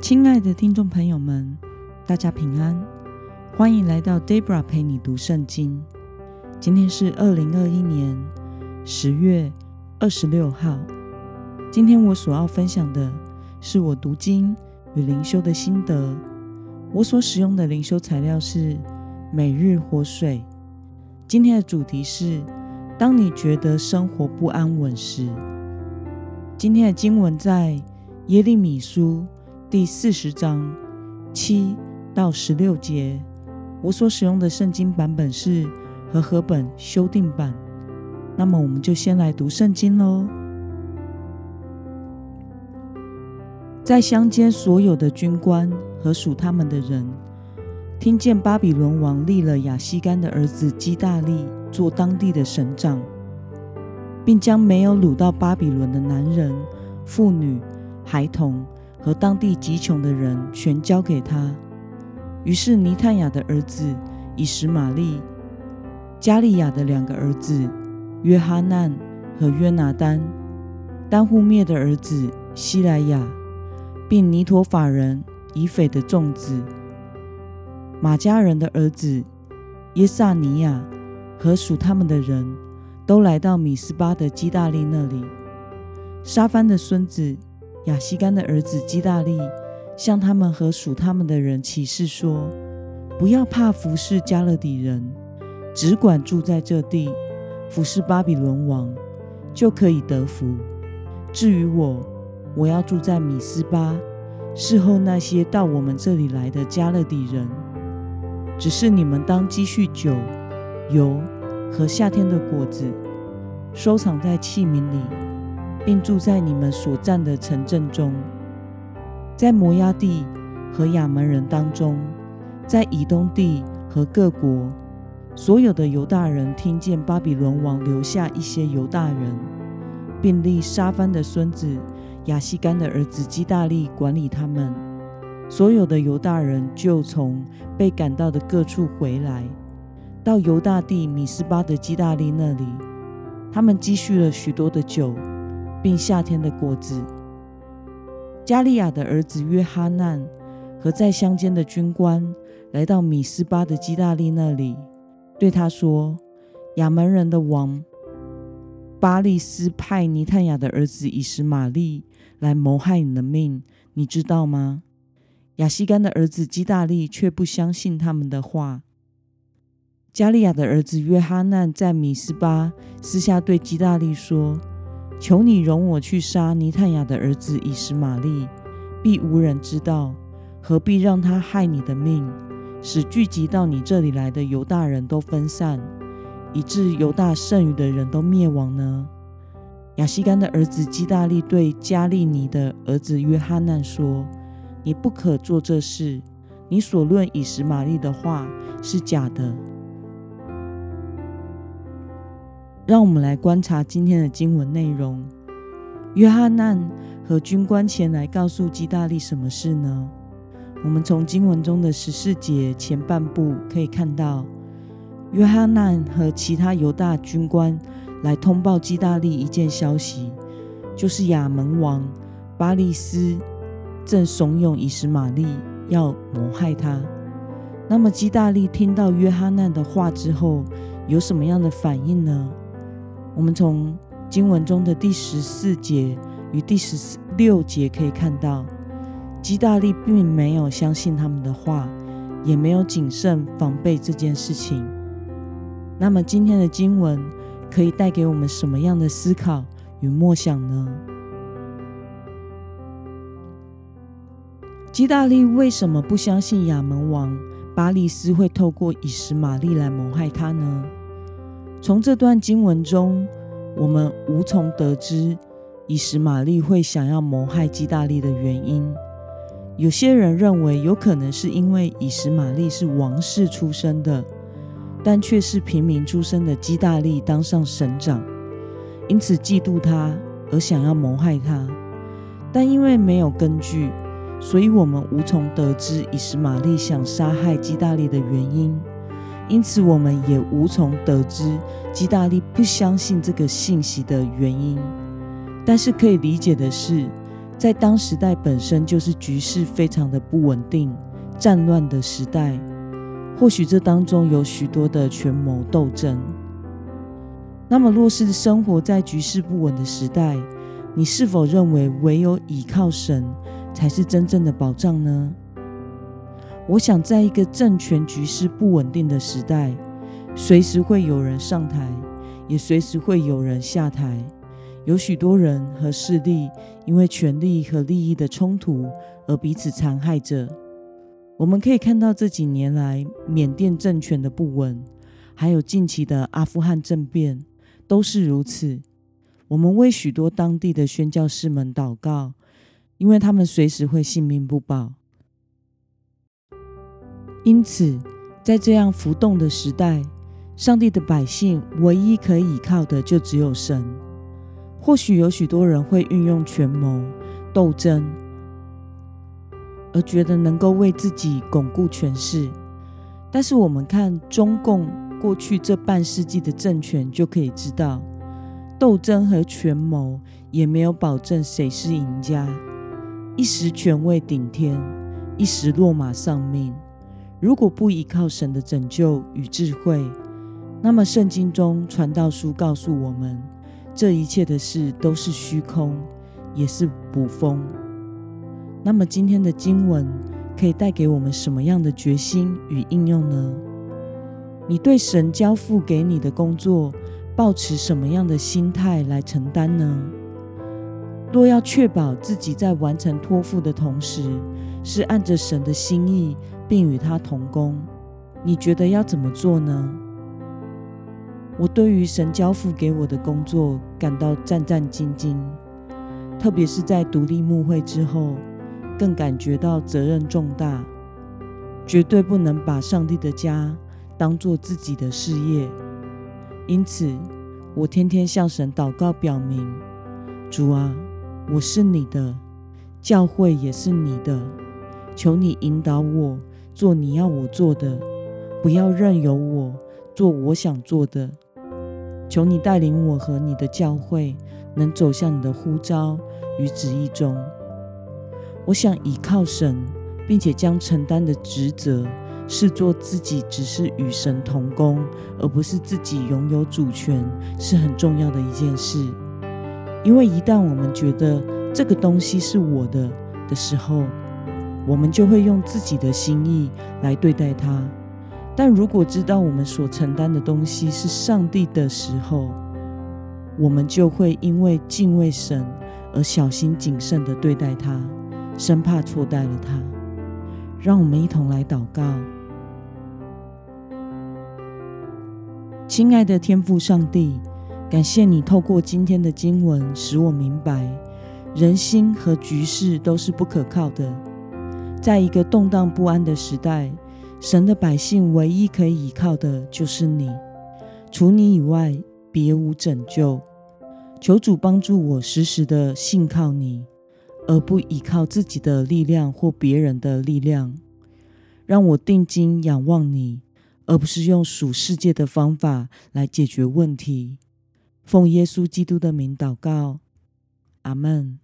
亲爱的听众朋友们，大家平安，欢迎来到 Debra 陪你读圣经。今天是二零二一年十月二十六号。今天我所要分享的是我读经与灵修的心得。我所使用的灵修材料是每日活水。今天的主题是：当你觉得生活不安稳时。今天的经文在耶利米书。第四十章七到十六节，我所使用的圣经版本是和合本修订版。那么，我们就先来读圣经喽。在乡间所有的军官和属他们的人，听见巴比伦王立了亚西干的儿子基大利做当地的省长，并将没有掳到巴比伦的男人、妇女、孩童。和当地极穷的人全交给他。于是尼探雅的儿子以实玛利、加利亚的两个儿子约哈难和约拿丹、丹户灭的儿子希莱亚，并尼陀法人以斐的众子马家人的儿子耶萨尼亚和属他们的人都来到米斯巴的基大利那里。沙番的孙子。亚西干的儿子基大利向他们和属他们的人起誓说：“不要怕服侍加勒底人，只管住在这地，服侍巴比伦王，就可以得福。至于我，我要住在米斯巴，侍候那些到我们这里来的加勒底人。只是你们当积蓄酒、油和夏天的果子，收藏在器皿里。”并住在你们所占的城镇中，在摩押地和亚门人当中，在以东地和各国所有的犹大人，听见巴比伦王留下一些犹大人，并立沙番的孙子亚西干的儿子基大利管理他们。所有的犹大人就从被赶到的各处回来，到犹大地米斯巴的基大利那里，他们积蓄了许多的酒。并夏天的果子。加利亚的儿子约哈难和在乡间的军官来到米斯巴的基大利那里，对他说：“亚门人的王巴利斯派尼探雅的儿子以实玛利来谋害你的命，你知道吗？”亚西干的儿子基大利却不相信他们的话。加利亚的儿子约哈难在米斯巴私下对基大利说。求你容我去杀尼探雅的儿子以实玛利，必无人知道。何必让他害你的命，使聚集到你这里来的犹大人都分散，以致犹大剩余的人都灭亡呢？亚西干的儿子基大利对加利尼的儿子约哈难说：“你不可做这事，你所论以实玛利的话是假的。”让我们来观察今天的经文内容。约翰难和军官前来告诉基大利什么事呢？我们从经文中的十四节前半部可以看到，约翰难和其他犹大军官来通报基大利一件消息，就是亚门王巴利斯正怂恿以实玛利要谋害他。那么基大利听到约翰难的话之后，有什么样的反应呢？我们从经文中的第十四节与第十六节可以看到，基大利并没有相信他们的话，也没有谨慎防备这件事情。那么，今天的经文可以带给我们什么样的思考与默想呢？基大利为什么不相信亚门王巴利斯会透过以实玛利来谋害他呢？从这段经文中，我们无从得知以实玛利会想要谋害基大利的原因。有些人认为，有可能是因为以实玛利是王室出身的，但却是平民出身的基大利当上省长，因此嫉妒他而想要谋害他。但因为没有根据，所以我们无从得知以实玛利想杀害基大利的原因。因此，我们也无从得知基大利不相信这个信息的原因。但是，可以理解的是，在当时代本身就是局势非常的不稳定、战乱的时代，或许这当中有许多的权谋斗争。那么，若是生活在局势不稳的时代，你是否认为唯有倚靠神才是真正的保障呢？我想，在一个政权局势不稳定的时代，随时会有人上台，也随时会有人下台。有许多人和势力因为权力和利益的冲突而彼此残害着。我们可以看到这几年来缅甸政权的不稳，还有近期的阿富汗政变。都是如此。我们为许多当地的宣教士们祷告，因为他们随时会性命不保。因此，在这样浮动的时代，上帝的百姓唯一可以依靠的就只有神。或许有许多人会运用权谋、斗争，而觉得能够为自己巩固权势。但是，我们看中共。过去这半世纪的政权就可以知道，斗争和权谋也没有保证谁是赢家。一时权位顶天，一时落马丧命。如果不依靠神的拯救与智慧，那么圣经中传道书告诉我们，这一切的事都是虚空，也是捕风。那么今天的经文可以带给我们什么样的决心与应用呢？你对神交付给你的工作，抱持什么样的心态来承担呢？若要确保自己在完成托付的同时，是按着神的心意，并与他同工，你觉得要怎么做呢？我对于神交付给我的工作感到战战兢兢，特别是在独立牧会之后，更感觉到责任重大，绝对不能把上帝的家。当做自己的事业，因此我天天向神祷告，表明：主啊，我是你的，教会也是你的，求你引导我做你要我做的，不要任由我做我想做的。求你带领我和你的教会能走向你的呼召与旨意中。我想依靠神，并且将承担的职责。视作自己，只是与神同工，而不是自己拥有主权，是很重要的一件事。因为一旦我们觉得这个东西是我的的时候，我们就会用自己的心意来对待它。但如果知道我们所承担的东西是上帝的时候，我们就会因为敬畏神而小心谨慎的对待它，生怕错待了它。让我们一同来祷告。亲爱的天父上帝，感谢你透过今天的经文，使我明白人心和局势都是不可靠的。在一个动荡不安的时代，神的百姓唯一可以依靠的就是你，除你以外别无拯救。求主帮助我时时的信靠你，而不依靠自己的力量或别人的力量。让我定睛仰望你。而不是用属世界的方法来解决问题。奉耶稣基督的名祷告，阿门。